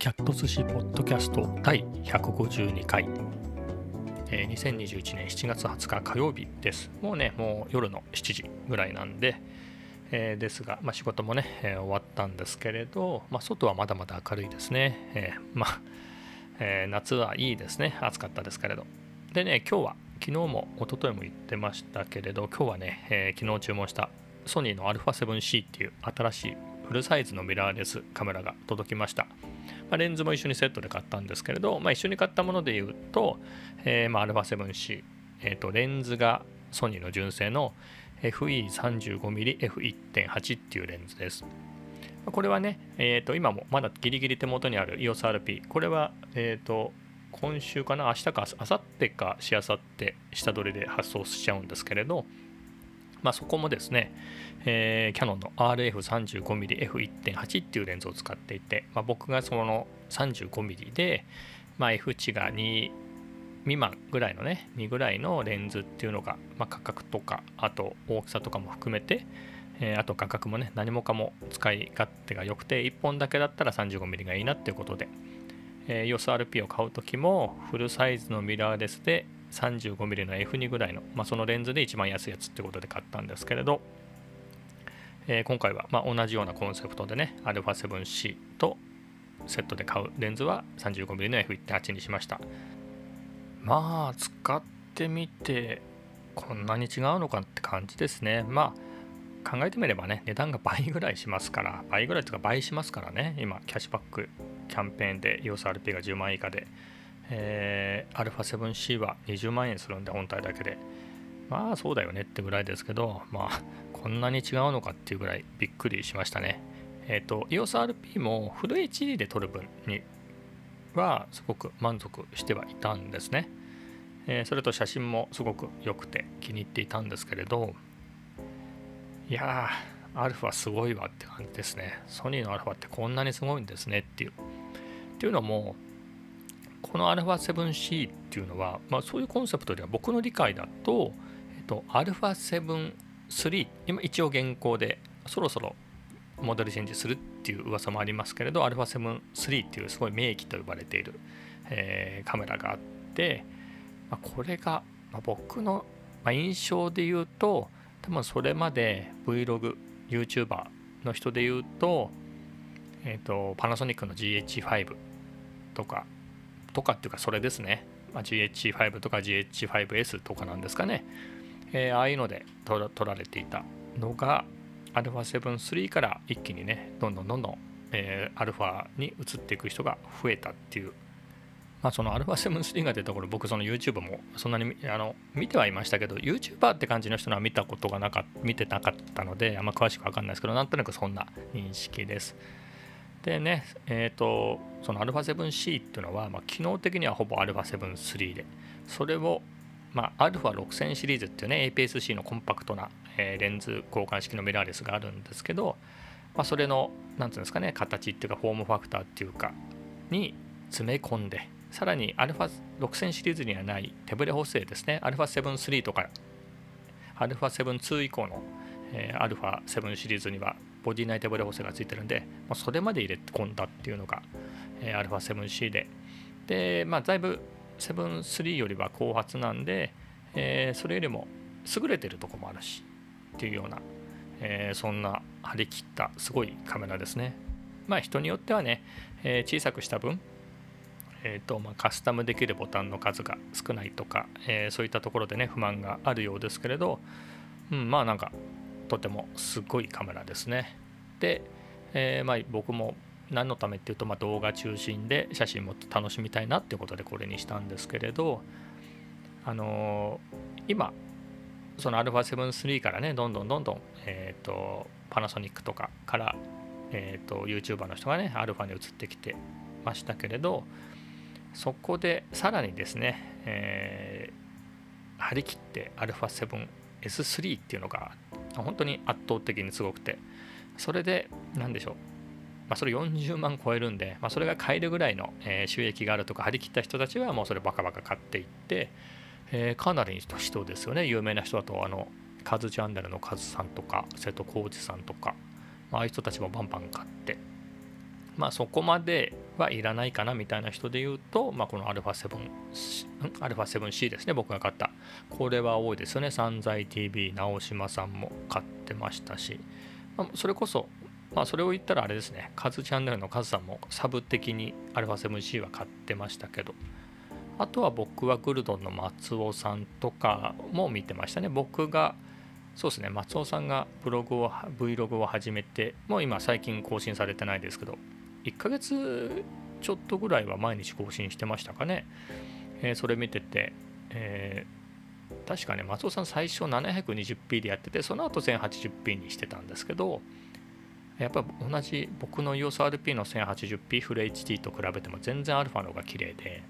キャット寿司ポッドキャスト第152回、えー、2021年7月20日火曜日です。もうねもう夜の7時ぐらいなんで、えー、ですが、まあ、仕事もね、えー、終わったんですけれど、まあ、外はまだまだ明るいですね、えーまあ、え夏はいいですね。暑かったですけれど。でね今日は昨日も一昨日も言ってましたけれど今日はね、え昨日注文したソニーの α7C っていう新しいフルサイズのミラーレスカメラが届きました。まあ、レンズも一緒にセットで買ったんですけれど、まあ、一緒に買ったもので言うと、えー、まあ α7C、えー、レンズがソニーの純正の FE35mmF1.8 っていうレンズです。これはね、えー、と今もまだギリギリ手元にある EOSRP、これは、えー、と今週かな、明日か明後日かしあさって下取りで発送しちゃうんですけれど、まあ、そこもですね、えー、キャノンの RF35mmF1.8 っていうレンズを使っていて、まあ、僕がその 35mm で、まあ、F 値が2未満ぐらいのね2ぐらいのレンズっていうのが、まあ、価格とかあと大きさとかも含めて、えー、あと価格もね何もかも使い勝手が良くて1本だけだったら 35mm がいいなっていうことで、えー、EOSRP を買う時もフルサイズのミラーレスで 35mm の F2 ぐらいの、まあ、そのレンズで一番安いやつってことで買ったんですけれど、えー、今回はま同じようなコンセプトでね α7C とセットで買うレンズは 35mm の F1.8 にしました。まあ使ってみてこんなに違うのかって感じですね。まあ考えてみればね値段が倍ぐらいしますから倍ぐらいというか倍しますからね。今キャッシュバックキャンペーンで EOSRP が10万以下で。えー、α7C は20万円するんで本体だけで。まあそうだよねってぐらいですけどまあこんなに違うのかっていうぐらいびっくりしましたね。えっ、ー、と EOSRP もフル HD で撮る分にはすごく満足してはいたんですね、えー、それと写真もすごく良くて気に入っていたんですけれどいやーアルファすごいわって感じですね。ソニーのアルファってこんなにすごいんですねっていう。っていうのもこの α7C っていうのは、まあ、そういうコンセプトでは僕の理解だと、えっと、α7-3 今一応現行でそろそろモデルチェンジするっていう噂もありますけれど α7-3 っていうすごい名機と呼ばれている、えー、カメラがあって、まあ、これが、まあ、僕の、ま印象で言うと多分それまで Vlog、YouTuber の人で言うと,、えーとパナソニックの GH5 とか とかっていうかそれですね、まあ、GH5 とか GH5S とかなんですかね、えー、ああいうので撮られていたのが α7-3 から一気にねどんどんどんどん、えー、α に移っていく人が増えたっていうまあ、その α7-3 が出た頃僕その YouTube もそんなにあの見てはいましたけど YouTuber って感じの人のは見たことがなか見てなかったのであんま詳しく分かんないですけどなんとなくそんな認識です。 でね、えっ、ー、と、その α7C っていうのは、まあ、機能的にはほぼ α7-3 で、それを、まあ、α6000 シリーズっていうね、APS-C のコンパクトな、えー、レンズ交換式のミラーレスがあるんですけど、まあ、それの、なんていうんですかね、形っていうか、フォームファクターっていうか、に詰め込んで、さらに α6000 シリーズにはない手ブレ補正ですね、α7-3 とか、α7-2 以降の、えー、α7 シリーズには ボディ内手ブレ補正がついてるんで、まあ、それまで入れ込んだっていうのが、えー、α7C で。で、まあ、だいぶ7-3よりは後発なんで、えー、それよりも優れてるとこもあるしっていうような、えー、そんな張り切ったすごいカメラですね。まあ人によってはね、えー、小さくした分えーとまあ、カスタムできるボタンの数が少ないとか、えー、そういったところでね不満があるようですけれど、うん、まあなんかとてもすごいカメラですね。で、えー、まあ、僕も何のためっていうと、まあ、動画中心で写真も楽しみたいなっていうことでこれにしたんですけれど、あのー、今その α7-3 からねどんどんどんどん、えーと、パナソニックとかから、えーと、YouTuber の人がね α に移ってきてましたけれどそこでさらにですね、えー、張り切って α7S3 っていうのが 本当に圧倒的にすごくて。それで何でしょう、まあ、それ40万超えるんで、まあ、それが買えるぐらいの、収益があるとか張り切った人たちはもうそれバカバカ買っていって、えー、かなりの人ですよね。有名な人だとあのカズチャンネルのカズさんとか瀬戸康史さんとか、まああいう人たちもバンバン買って。まあ、そこまではいらないかなみたいな人で言うと、まあ、この α7C ですね僕が買った。これは多いですよね。散財 TV 直島さんも買ってましたし、まあ、それこそ、まあ、それを言ったらあれですね。カズチャンネルのカズさんもサブ的に α7C は買ってましたけど。あとは僕はグルドンの松尾さんとかも見てましたね。僕がそうですね。松尾さんがブログを Vlog を始めてもう今最近更新されてないですけど1ヶ月ちょっとぐらいは毎日更新してましたかね、えー、それ見てて、えー、確かね松尾さん最初 720p でやっててその後 1080p にしてたんですけどやっぱ同じ僕の EOSRP の 1080p フル HD と比べても全然 α の方が綺麗で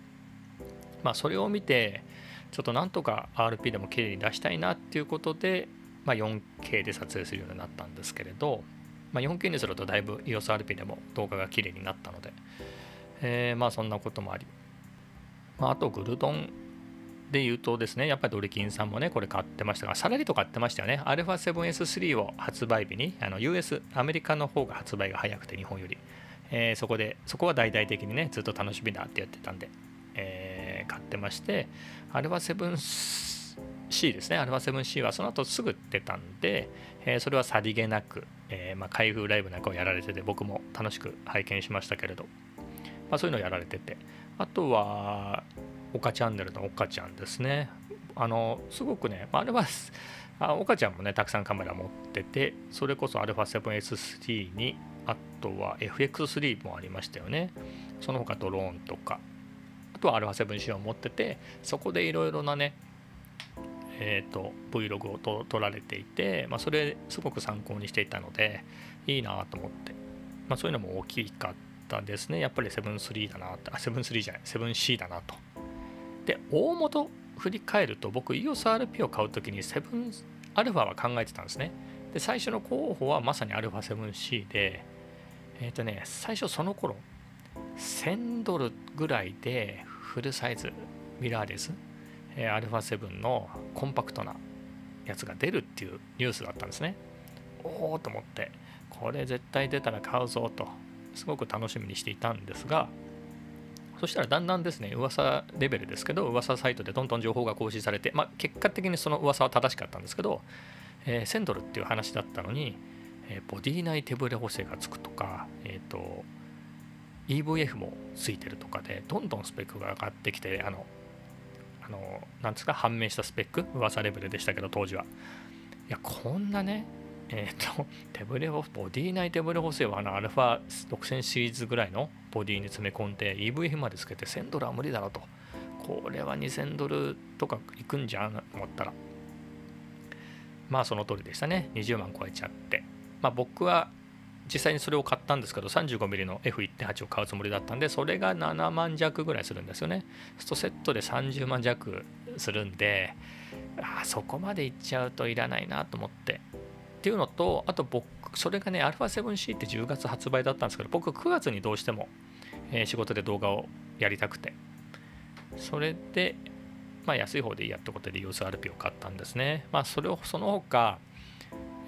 まあそれを見てちょっとなんとか RP でも綺麗に出したいなっていうことで、まあ、4K で撮影するようになったんですけれどまあ、4K にするとだいぶ EOSRP でも動画が綺麗になったので、えー、まあそんなこともあり、まあ、あとグルドンで言うとですね、やっぱりドリキンさんもね、これ買ってましたが、サラリと買ってましたよね。α7S3 を発売日に、あの US、アメリカの方が発売が早くて、日本より。えー、そこで、そこは大々的にね、ずっと楽しみだってやってたんで、えー、買ってまして、α7C ですね、α7C はその後すぐ出たんで、えー、それはさりげなく、えー、まあ、開封ライブなんかをやられてて僕も楽しく拝見しましたけれど、まあ、そういうのをやられててあとは岡チャンネルの岡ちゃんですねあのすごくね、まあ、あれはあ岡ちゃんもねたくさんカメラ持っててそれこそ α7S3 にあとは FX3 もありましたよねその他ドローンとかあとは α7C を持っててそこでいろいろなね えーと、Vlog をと撮られていて、まあ、それすごく参考にしていたのでいいなと思って、まあ、そういうのも大きかったですね。やっぱり7-3だなあ7-3じゃない。7C だなと。で大元振り返ると僕 EOSRP を買う時に7アルファは考えてたんですね。で最初の候補はまさに α7C でえっ、ー、とね最初その頃1000ドルぐらいでフルサイズミラーレス α7 のコンパクトなやつが出るっていうニュースだったんですね。おおと思ってこれ絶対出たら買うぞとすごく楽しみにしていたんですがそしたらだんだんですね噂レベルですけど噂サイトでどんどん情報が更新されて、まあ、結果的にその噂は正しかったんですけど、え、1000ドルっていう話だったのに、えー、ボディ内手ブレ補正がつくとか、えーと EVF もついてるとかでどんどんスペックが上がってきてあののなんですか判明したスペック噂レベルでしたけど当時は。いやこんなねえっ、ー、と手ブレボディ内手ブレ補正はあのアルファ6000シリーズぐらいのボディに詰め込んで EVF までつけて1000ドルは無理だろうと。これは2000ドルとかいくんじゃんと思ったら。まあその通りでしたね。20万超えちゃって。まあ僕は実際にそれを買ったんですけど 35mm の F1.8 を買うつもりだったんでそれが7万弱ぐらいするんですよね。ストセットで30万弱するんであそこまでいっちゃうといらないなと思って。っていうのとあと僕それがね α7C って10月発売だったんですけど僕9月にどうしても、えー、仕事で動画をやりたくて。それでまあ安い方でいいやってことで EOSRP を買ったんですね。まあそれをその他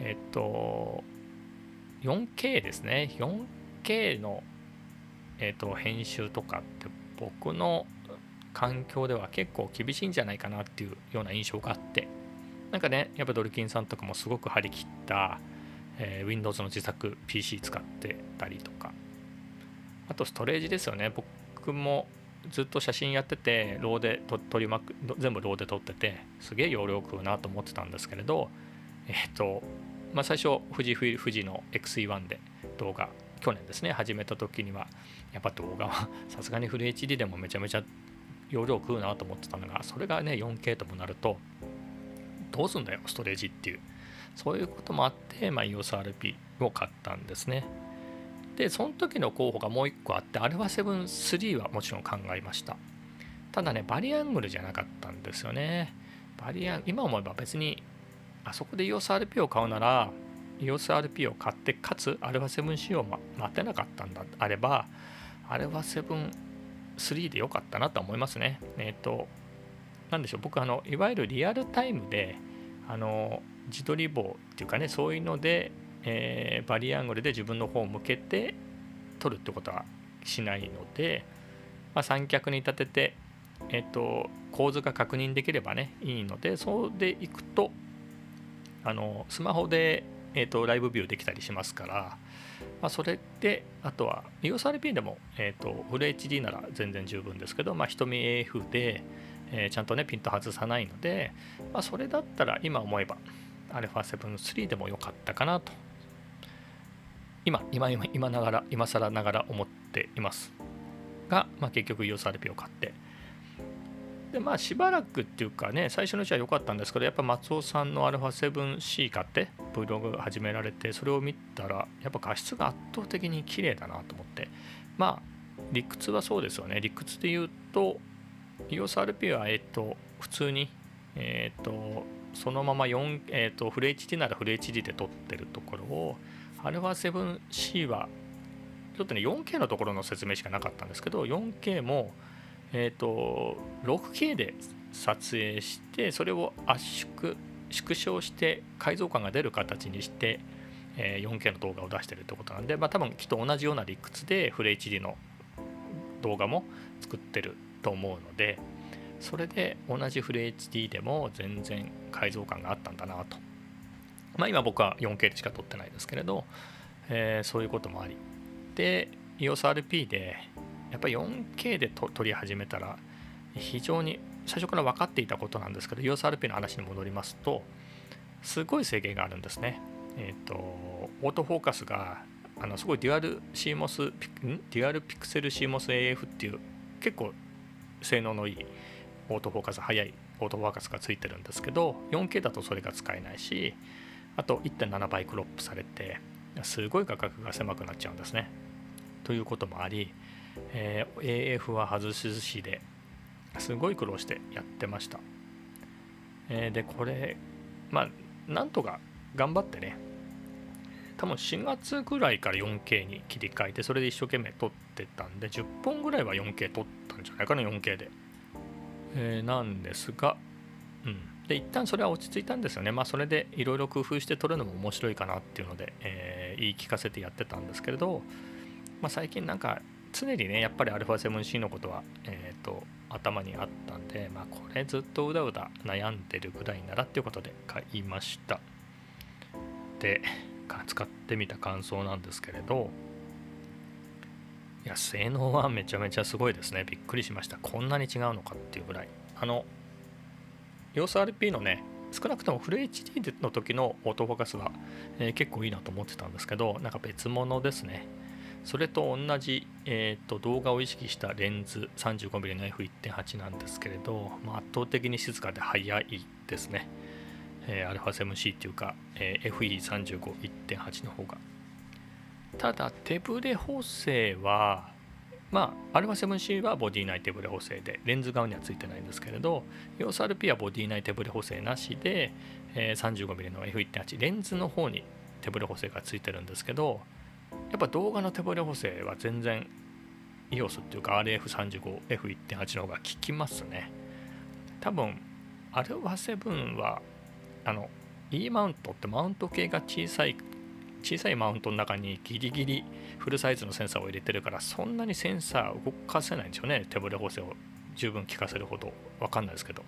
えっと 4K ですね。4K の、えーと、編集とかって僕の環境では結構厳しいんじゃないかなっていうような印象があって。なんかねやっぱドリキンさんとかもすごく張り切った、えー、Windows の自作 PC 使ってたりとか。あとストレージですよね。僕もずっと写真やっててローで取りまく全部ローで撮っててすげえ容量食うなと思ってたんですけれどえっ、ー、とまあ、最初富士富士の XE1 で動画去年ですね始めた時にはやっぱ動画は さすがにフル HD でもめちゃめちゃ容量食うなと思ってたのがそれがね 4K ともなるとどうすんだよストレージっていう。そういうこともあって、まあ、EOSRP を買ったんですね。でその時の候補がもう一個あって α7-3 はもちろん考えました。ただねバリアングルじゃなかったんですよね。バリアン今思えば別にあそこで EOSRP を買うなら EOSRP を買ってかつ α7C を待てなかったんだあれば α7-3 でよかったなと思いますね。えっ、ー、と何でしょう僕あのいわゆるリアルタイムであの自撮り棒っていうかねそういうので、えー、バリアングルで自分の方を向けて取るってことはしないので、まあ、三脚に立てて、えっと、構図が確認できればねいいのでそうでいくとあのスマホで、えっと、ライブビューできたりしますから、まあ、それであとは EOSRP でも、えっと、フル HD なら全然十分ですけど、まあ、瞳 AF で、えー、ちゃんとねピント外さないので、まあ、それだったら今思えば α7-3 でも良かったかなと今今今今ながら今更ながら思っています。が、まあ、結局 EOSRP を買ってでまあしばらくっていうかね最初のうちは良かったんですけどやっぱ松尾さんの α7C 買って Vlog 始められてそれを見たらやっぱ画質が圧倒的に綺麗だなと思って。まあ理屈はそうですよね。理屈で言うと EOSRP はえっと普通にえっとそのまま4、えっとフル HD ならフル HD で撮ってるところを α7C はちょっとね 4K のところの説明しかなかったんですけど 4K もえっ、ー、と 6K で撮影してそれを圧縮縮小して解像感が出る形にして、え、4K の動画を出してるってことなんで、まあ、多分きっと同じような理屈でフル HD の動画も作ってると思うのでそれで同じフル HD でも全然解像感があったんだなと。まあ今僕は 4K でしか撮ってないですけれど、えー、そういうこともあり。で EOSRP でやっぱり 4K で撮り始めたら非常に最初から分かっていたことなんですけど EOSRP の話に戻りますとすごい制限があるんですね。えっ、ー、とオートフォーカスがあのすごいデュアル CMOS デュアルピクセル CMOSAF っていう結構性能のいいオートフォーカス速いオートフォーカスがついてるんですけど 4K だとそれが使えないしあと1.7倍クロップされてすごい価格が狭くなっちゃうんですね。ということもあり、えー、AF は外し寿司ですごい苦労してやってました。えー、でこれまあなんとか頑張ってね多分4月ぐらいから 4K に切り替えてそれで一生懸命撮ってたんで10本ぐらいは 4K 撮ったんじゃないかな 4K で、えー、なんですがうん。で一旦それは落ち着いたんですよね。まあそれでいろいろ工夫して撮るのも面白いかなっていうので、えー、言い聞かせてやってたんですけれど、まあ、最近なんか常にねやっぱり α7C のことは、えーと、頭にあったんで、まあ、これずっとうだうだ悩んでるぐらいならっていうことで買いました。で使ってみた感想なんですけれどいや性能はめちゃめちゃすごいですね。びっくりしました。こんなに違うのかっていうぐらい。あの EOSRP のね少なくともフル HD の時のオートフォーカスは、えー、結構いいなと思ってたんですけどなんか別物ですね。それと同じ、えーと、動画を意識したレンズ 35mm の F1.8 なんですけれど、まあ、圧倒的に静かで速いですね、えー、α7C っていうか、えー、FE35.1.8 の方が。ただ手ブレ補正はまあ、α7C はボディ内手ブレ補正で、レンズ側にはついてないんですけれど、EOSRP はボディ内手ブレ補正なしで、えー、35mm の F1.8、レンズの方に手ブレ補正がついてるんですけど、やっぱ動画の手ブレ補正は全然 EOS っていうか RF35F1.8 の方が効きますね。多分、α7 は、あの、E マウントってマウント系が小さい小さいマウントの中にギリギリフルサイズのセンサーを入れてるからそんなにセンサー動かせないんですよね。手ブレ補正を十分効かせるほど分かんないですけど。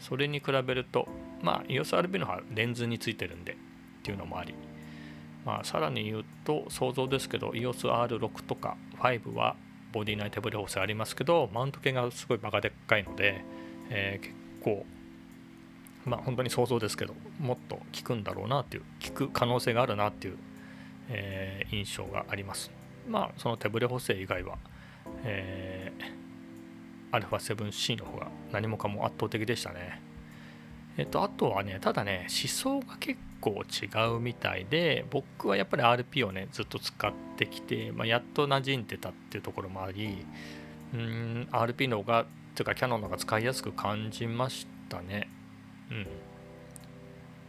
それに比べるとまあ EOSRB の方はレンズについてるんでっていうのもあり。まあさらに言うと想像ですけど EOSR6 とか5はボディ内手ブレ補正ありますけどマウント系がすごいバカでっかいので、えー、結構まあ本当に想像ですけどもっと効くんだろうなっていう効く可能性があるなっていう、えー、印象があります。まあその手ブレ補正以外は、えー、α7C の方が何もかも圧倒的でしたね。えっとあとはねただね思想が結構違うみたいで僕はやっぱり RP をねずっと使ってきて、まあ、やっと馴染んでたっていうところもありうん RP の方がというかキャノンの方が使いやすく感じましたねうん。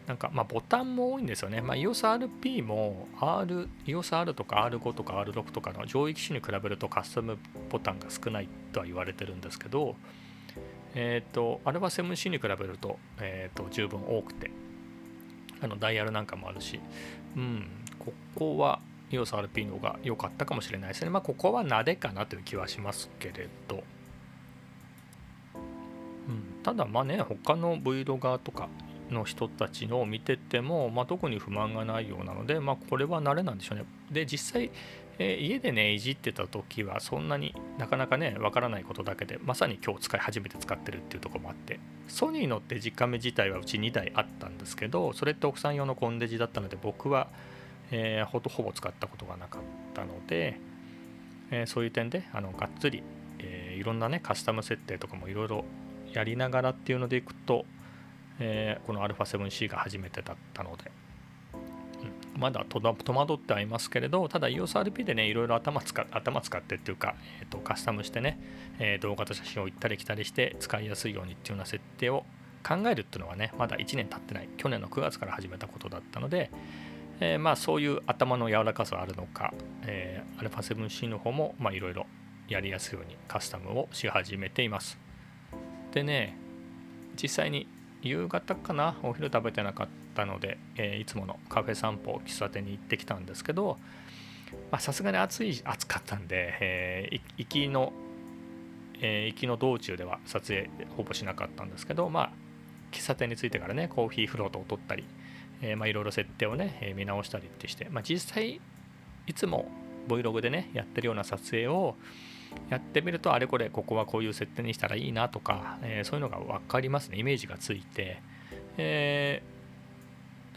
なんか、まあ、ボタンも多いんですよね。まあ、EOSRP も R、EOSR とか R5 とか R6 とかの上位機種に比べるとカスタムボタンが少ないとは言われてるんですけど、えっ、ー、と、あれは 7C に比べると,、えーと、十分多くて、あのダイヤルなんかもあるし、うん、ここは EOSRP の方が良かったかもしれないですね。まあここはなでかなという気はしますけれど。うん、ただまあね他の v l o g とかの人たちのを見てても、まあ、特に不満がないようなので、まあ、これは慣れなんでしょうね。で実際、えー、家でねいじってた時はそんなになかなかねわからないことだけでまさに今日使い初めて使ってるっていうとこもあってソニーのって実家目自体はうち2台あったんですけどそれって奥さん用のコンデジだったので僕は、えー、ほほぼ使ったことがなかったので、えー、そういう点であのがっつり、え、いろんなねカスタム設定とかもいろいろやりながらっていうのでいくと、え、この α7C が初めてだったので、まだ戸惑ってはいますけれどただ EOSRP でねいろいろ頭使頭使ってっていうか、えーと、カスタムしてね、えー、動画と写真を行ったり来たりして使いやすいようにっていうような設定を考えるっていうのはねまだ1年経ってない去年の9月から始めたことだったので、えー、まあそういう頭の柔らかさはあるのか、えー、α7C の方もいろいろやりやすいようにカスタムをし始めています。でね実際に夕方かなお昼食べてなかったので、えー、いつものカフェ散歩喫茶店に行ってきたんですけどさすがに暑い暑かったんで、えー、行きの、えー、行きの道中では撮影ほぼしなかったんですけどまあ喫茶店に着いてからねコーヒーフロートを取ったり、えまあいろいろ設定をね、え見直したりってして、まあ、実際いつも Vlog でねやってるような撮影をやってみるとあれこれここはこういう設定にしたらいいなとか、えー、そういうのが分かりますね。イメージがついて、え、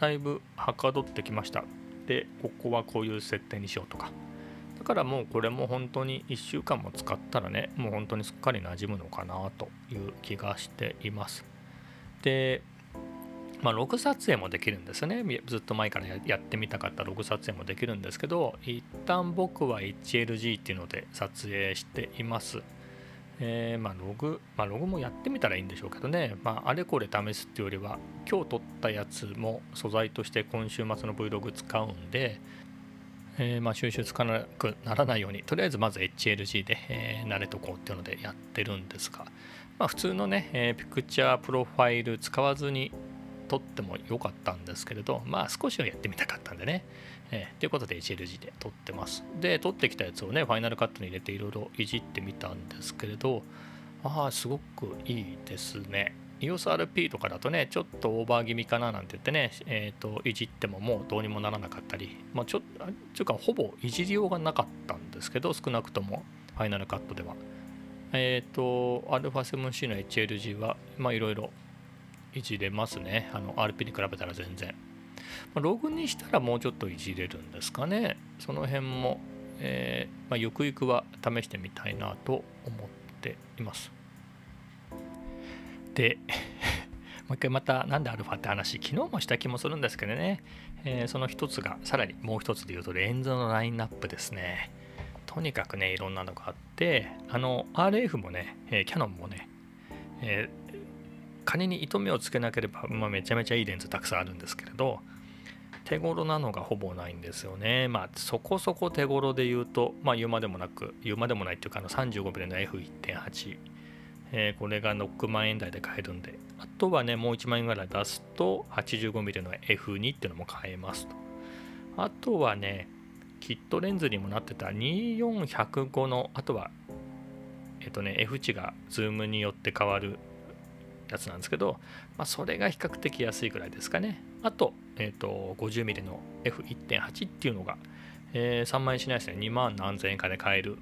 だいぶはかどってきましたでここはこういう設定にしようとかだからもうこれも本当に1週間も使ったらねもう本当にすっかり馴染むのかなという気がしていますでまあ、ログ撮影もできるんですね。ずっと前からやってみたかったログ撮影もできるんですけど、一旦僕は HLG っていうので撮影しています。えー、まあ、ログ、まあ、ログもやってみたらいいんでしょうけどね、まあ、あれこれ試すっていうよりは、今日撮ったやつも素材として今週末の Vlog 使うんで、えー、まあ収集つかなくならないように、とりあえずまず HLG で、えー、慣れとこうっていうのでやってるんですが、まあ、普通のね、え、ピクチャープロファイル使わずに撮ってもよかったんですけれど、まあ少しはやってみたかったんでね。えー、ということで HLG で撮ってます。で、撮ってきたやつをね、ファイナルカットに入れていろいろいじってみたんですけれど、ああ、すごくいいですね。EOSRP とかだとね、ちょっとオーバー気味かななんて言ってね、えーと、いじってももうどうにもならなかったり、まあ、ちょっと、ちゅうかほぼいじりようがなかったんですけど、少なくともファイナルカットでは。えっ、ー、と、α7C の HLG は、まあいろいろいじれますね。あの RP に比べたら全然。ま、ログにしたらもうちょっといじれるんですかね。その辺も、えー、まあ、ゆくゆくは試してみたいなと思っています。で、もう一回またなんでアルファって話、昨日もした気もするんですけどね、えー、その一つが、さらにもう一つで言うとレンズのラインナップですね。とにかくね、いろんなのがあって、あの、RF もね、えー、キャノンもね、えー仮に糸目をつけなければ、まあ、めちゃめちゃいいレンズたくさんあるんですけれど手頃なのがほぼないんですよね。まあそこそこ手頃で言うと、まあ言うまでもなく、言うまでもないっていうかあの 35mm の F1.8、えー、これが6万円台で買えるんで、あとはね、もう1万円ぐらい出すと 85mm の F2 っていうのも買えますと。あとはね、キットレンズにもなってた24105の、あとは、えっとね、F 値がズームによって変わるやつなんですけど、まあ、それが比較的安いぐらいですかね。あと、えっ、ー、と、50mm の F1.8 っていうのが、えー、3万円しないですね。2万何千円かで買える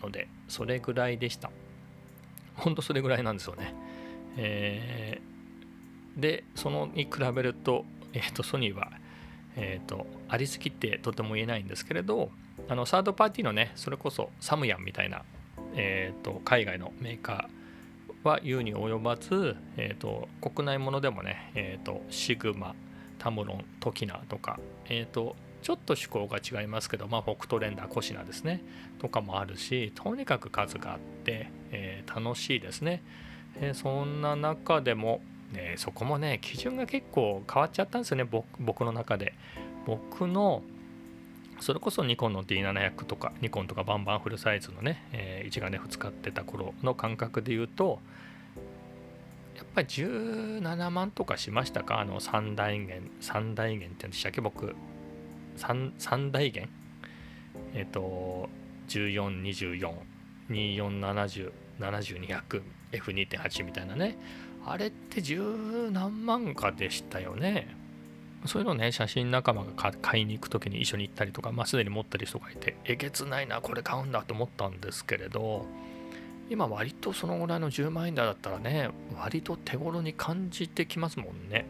ので、それぐらいでした。ほんとそれぐらいなんですよね。えー、で、そのに比べると、えっ、ー、と、ソニーは、えっ、と、ありすぎってとても言えないんですけれど、あの、サードパーティーのね、それこそサムヤンみたいな、えっ、と、海外のメーカー、は言うに及ばず、えーと、国内ものでもね、えーと、シグマタムロントキナとか、えーと、ちょっと趣向が違いますけど、まあ、北斗レンダーコシナですねとかもあるしとにかく数があって、えー、楽しいですね、えー、そんな中でも、ね、そこもね基準が結構変わっちゃったんですよね僕の中で。僕のそれこそニコンの D700 とかニコンとかバンバンフルサイズのね、えー、一眼レフ使ってた頃の感覚で言うとやっぱり17万とかしましたか？あの三大元三大元って言うんでしたっけ？僕三三大元？えっ、ー、と 142424707200F2.8 みたいなね。あれって十何万かでしたよね。そういうのね写真仲間が買いに行く時に一緒に行ったりとか、まあ、すでに持ってる人がいてえげつないなこれ買うんだと思ったんですけれど今割とそのぐらいの10万円台だったらね割と手頃に感じてきますもんね。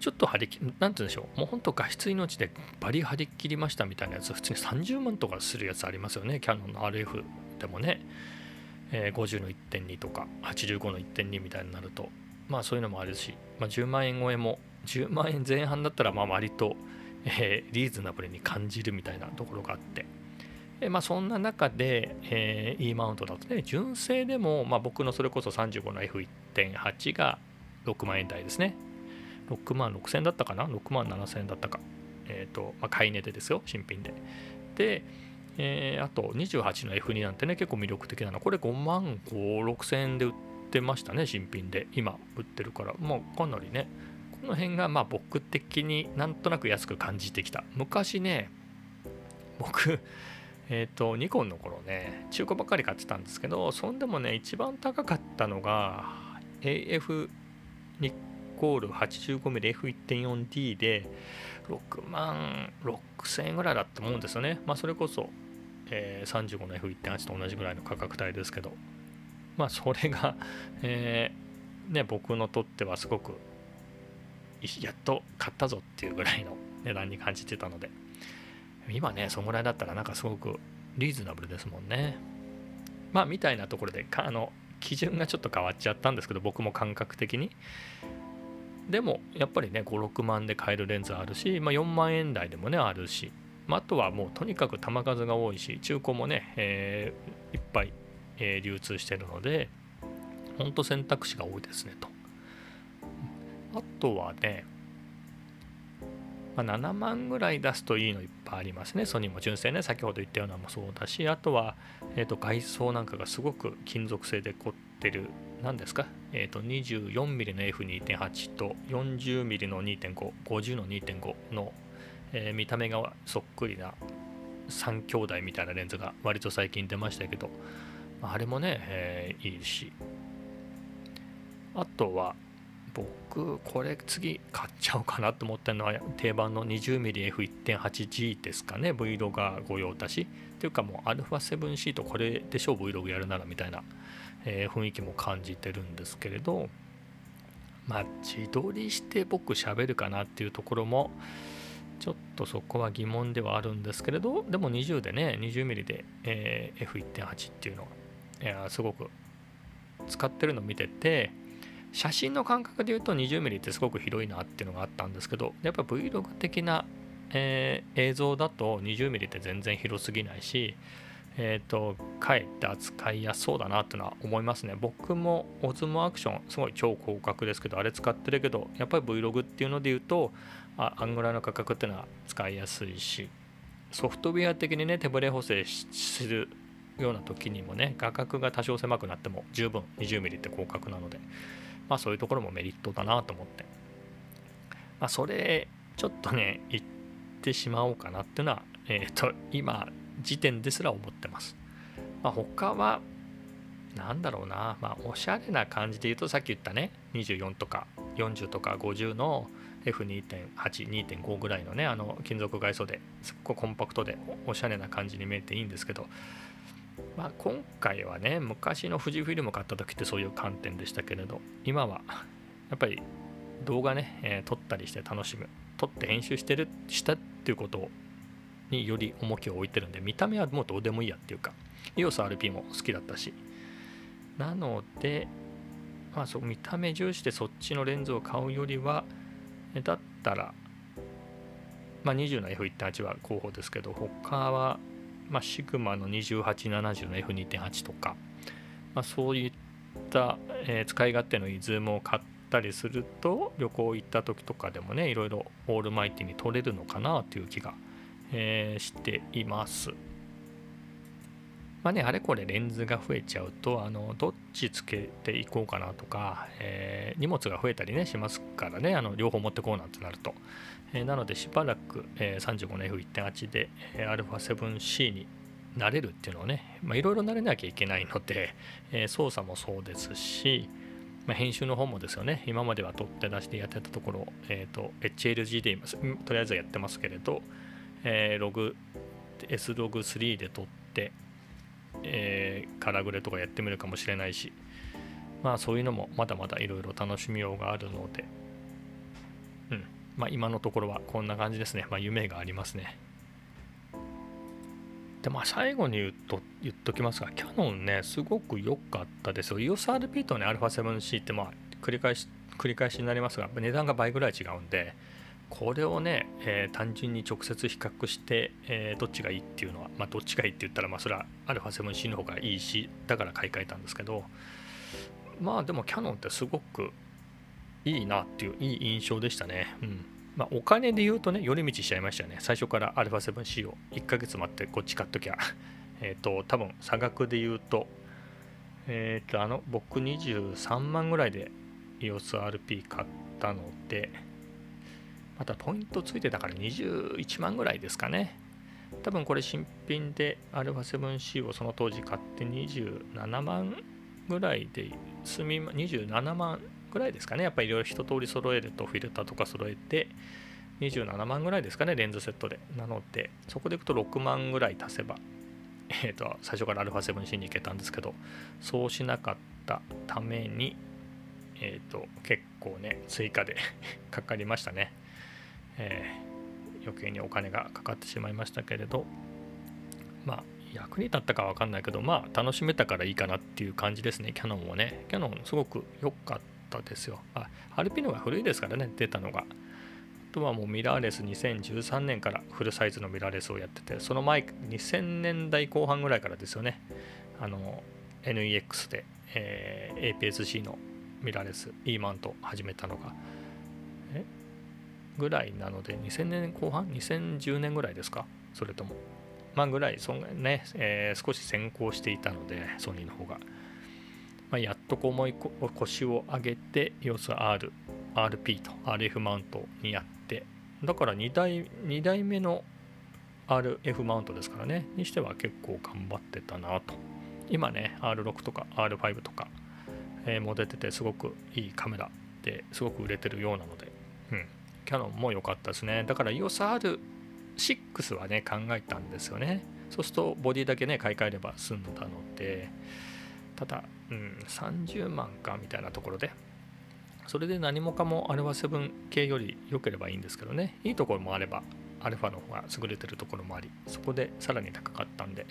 ちょっと張り切なんて言うんでしょうもうほんと画質命でバリ張り切りましたみたいなやつ普通に30万とかするやつありますよねキヤノンの RF でもね、えー、50の1.2とか85の1.2みたいになると。まあそういうのもあるし、まあ、10万円超えも10万円前半だったらまあ割と、えー、リーズナブルに感じるみたいなところがあって、え、まあそんな中で、えー、E マウントだとね純正でも、まあ、僕のそれこそ35の F1.8 が6万円台ですね。6万6000円だったかな？6万7000円だったか。えっ、ー、と、まあ、買い値でですよ新品で。で、えー、あと28の F2 なんてね結構魅力的なの。これ5万5 6000円で売ってましたね新品で。今売ってるから。まあかなりねこの辺がまあ僕的になんとなく安く感じてきた昔ね僕 えっ、ー、とニコンの頃ね中古ばっかり買ってたんですけどそんでもね一番高かったのが AF ニコール 85mmF1.4D で6万6000円ぐらいだと思うんですよね。まあそれこそ、えー、35の F1.8 と同じぐらいの価格帯ですけど、まあそれが、えー、ね、僕のとってはすごくやっと買ったぞっていうぐらいの値段に感じてたので、今ね、そのぐらいだったらなんかすごくリーズナブルですもんね。まあみたいなところで、あの、基準がちょっと変わっちゃったんですけど、僕も感覚的に。でもやっぱりね56万で買えるレンズあるし、まあ、4万円台でもねあるし、まあ、あとはもうとにかく球数が多いし中古もね、えー、いっぱい、えー、流通してるのでほんと選択肢が多いですねとあとはね、まあ、7万ぐらい出すといいのいっぱいありますね。ソニーも純正ね。先ほど言ったようなのもそうだしあとは、えー、と外装なんかがすごく金属製で凝ってる何ですか、えーと、24mm の F2.8 と 40mm の2.5、50の2.5の、えー、見た目がそっくりな3兄弟みたいなレンズが割と最近出ましたけど、あれもね、えー、いいし、あとは僕、これ次買っちゃおうかなと思ってるのは定番の 20mmF1.8G ですかね、Vlog 御用達。っていうかもう α7C とこれでしょ Vlog やるならみたいなえー、雰囲気も感じてるんですけれどまあ自撮りして僕喋るかなっていうところもちょっとそこは疑問ではあるんですけれどでも20でね 20mm で、えー、F1.8 っていうのいやすごく使ってるの見てて写真の感覚で言うと 20mm ってすごく広いなっていうのがあったんですけどやっぱ Vlog 的な、えー、映像だと 20mm って全然広すぎないしえっ、ー、と、かえって扱いやすそうだなってのは思いますね。僕もオズモアクション、すごい超広角ですけど、あれ使ってるけど、やっぱり Vlog っていうので言うと、ああんぐらいの価格っていうのは使いやすいし、ソフトウェア的にね、手ブレ補正するような時にもね、画角が多少狭くなっても十分 20mm って広角なので、まあそういうところもメリットだなと思って。まあそれ、ちょっとね、言ってしまおうかなっていうのは、えっ、ー、と、今、時点ですら思ってます。まあ、他は何だろうな、まあ、おしゃれな感じで言うとさっき言ったね24とか40とか50の F2.82.5 ぐらいのねあの金属外装ですっごくコンパクトでおしゃれな感じに見えていいんですけど、まあ、今回はね昔の富士フィルム買った時ってそういう観点でしたけれど今は やっぱり動画ね、えー、撮ったりして楽しむ撮って編集してるしたっていうことにより重きを置いてるんで見た目はもうどうでもいいやっていうか EOSRP も好きだったし。なのでまあそう見た目重視でそっちのレンズを買うよりはだったらまあ20の F1.8 は候補ですけど他はまあシグマの2870の F2.8 とかまあそういった、えー、使い勝手のいいズームを買ったりすると旅行行った時とかでもねいろいろオールマイティに撮れるのかなという気がえー、しています。まあね、あれこれレンズが増えちゃうと、あのどっちつけていこうかなとか、えー、荷物が増えたりね、しますからね、あの両方持ってこうなんてなると。えー、なので、しばらく、えー、35の F1.8 で、えー、α7C になれるっていうのをね、いろいろ慣れなきゃいけないので、えー、操作もそうですし、まあ、編集の方もですよね、今までは取って出してやってたところ、えーと、HLG で今、とりあえずやってますけれど、えー、ログ、S ログ3で撮って、えー、カラグレとかやってみるかもしれないし、まあそういうのもまだまだいろいろ楽しみようがあるので、うん、まあ今のところはこんな感じですね。まあ夢がありますね。でまあ最後に言うと言っときますが、キャノンね、すごく良かったですよ。EOSRP とね、α7C ってまあ繰り返し繰り返しになりますが、値段が倍ぐらい違うんで、これをね、えー、単純に直接比較して、えー、どっちがいいっていうのは、まあ、どっちがいいって言ったら、まあ、それは α7C の方がいいし、だから買い替えたんですけど、まあでもキャノンってすごくいいなっていういい印象でしたね。うんまあ、お金で言うとね、寄り道しちゃいましたよね。最初から α7C を1ヶ月待ってこっち買っときゃ。えっ、と、多分差額で言うと、えっ、ー、と、あの、僕23万ぐらいで EOSRP 買ったので、またポイントついてたから21万ぐらいですかね。多分これ新品で α7C をその当時買って27万ぐらいで済み27万ぐらいですかね。やっぱりいろいろ一通り揃えるとフィルターとか揃えて27万ぐらいですかねレンズセットで。なのでそこでいくと6万ぐらい足せばえっ、ー、と最初から α7C に行けたんですけどそうしなかったためにえっ、ー、と結構ね追加で かかりましたね。えー、余計にお金がかかってしまいましたけれどまあ役に立ったかわかんないけどまあ楽しめたからいいかなっていう感じですね。キャノンもね。キャノンすごく良かったですよ。あアルピノが古いですからね。出たのが。あとはもうミラーレス2013年からフルサイズのミラーレスをやっててその前2000年代後半ぐらいからですよね。あの NEX で、えー、APS-C のミラーレス E マウント始めたのが。ぐらいなので、2000年後半 ?2010 年ぐらいですか？それとも。まあぐらい、そんね、えー、少し先行していたので、ソニーの方が。まあ、やっとこう思い腰を上げて、要する R、RP と RF マウントにやって、だから2代 ,2 代目の RF マウントですからね、にしては結構頑張ってたなと。今ね、R6 とか R5 とか、えー、も出てて、すごくいいカメラですごく売れてるようなので、キャノンも良かったですね。だから EOSR6 はね考えたんですよね。そうするとボディだけね買い替えれば済んだので。ただ、うん、30万かみたいなところで。それで何もかもアルファ7系より良ければいいんですけどね。いいところもあればアルファの方が優れてるところもあり。そこでさらに高かったんで。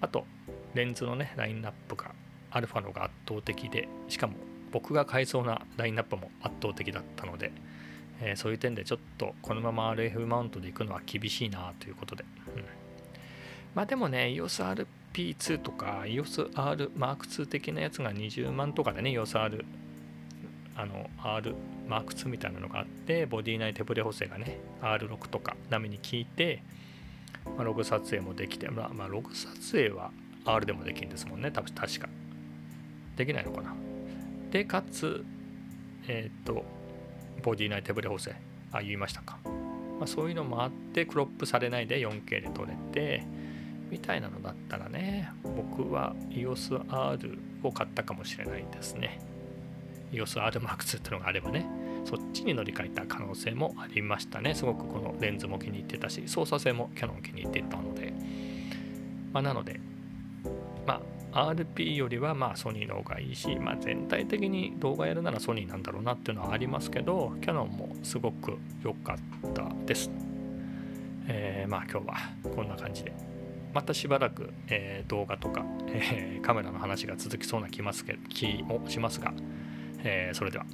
あとレンズのねラインナップがアルファのが圧倒的で。しかも僕が買いそうなラインナップも圧倒的だったので。え、そういう点でちょっとこのまま RF マウントで行くのは厳しいなということで、うん、まあでもね EOSRP2 とか EOSR Mark2 的なやつが20万とかでね EOSR あの R マーク2みたいなのがあってボディ内手ブレ補正がね R6 とか並みに効いて、まあ、ログ撮影もできて、まあ、まあログ撮影は R でもできるんですもんね。多分確か。できないのかな。でかつえっ、ー、とボディ内手ブレ補正。あ言いましたか、まあ、そういうのもあってクロップされないで 4K で撮れてみたいなのだったらね僕は EOSR を買ったかもしれないですね。EOSRM2 ってのがあればねそっちに乗り換えた可能性もありましたね。すごくこのレンズも気に入ってたし操作性もキャノン気に入ってたので、まあ、なのでまあ RP よりはまあソニーの方がいいし、まあ、全体的に動画やるならソニーなんだろうなっていうのはありますけどキャノンもすごく良かったです。えー、まあ今日はこんな感じでまたしばらく、えー、動画とか、えー、カメラの話が続きそうな気ますけ気もしますが、えそれでは。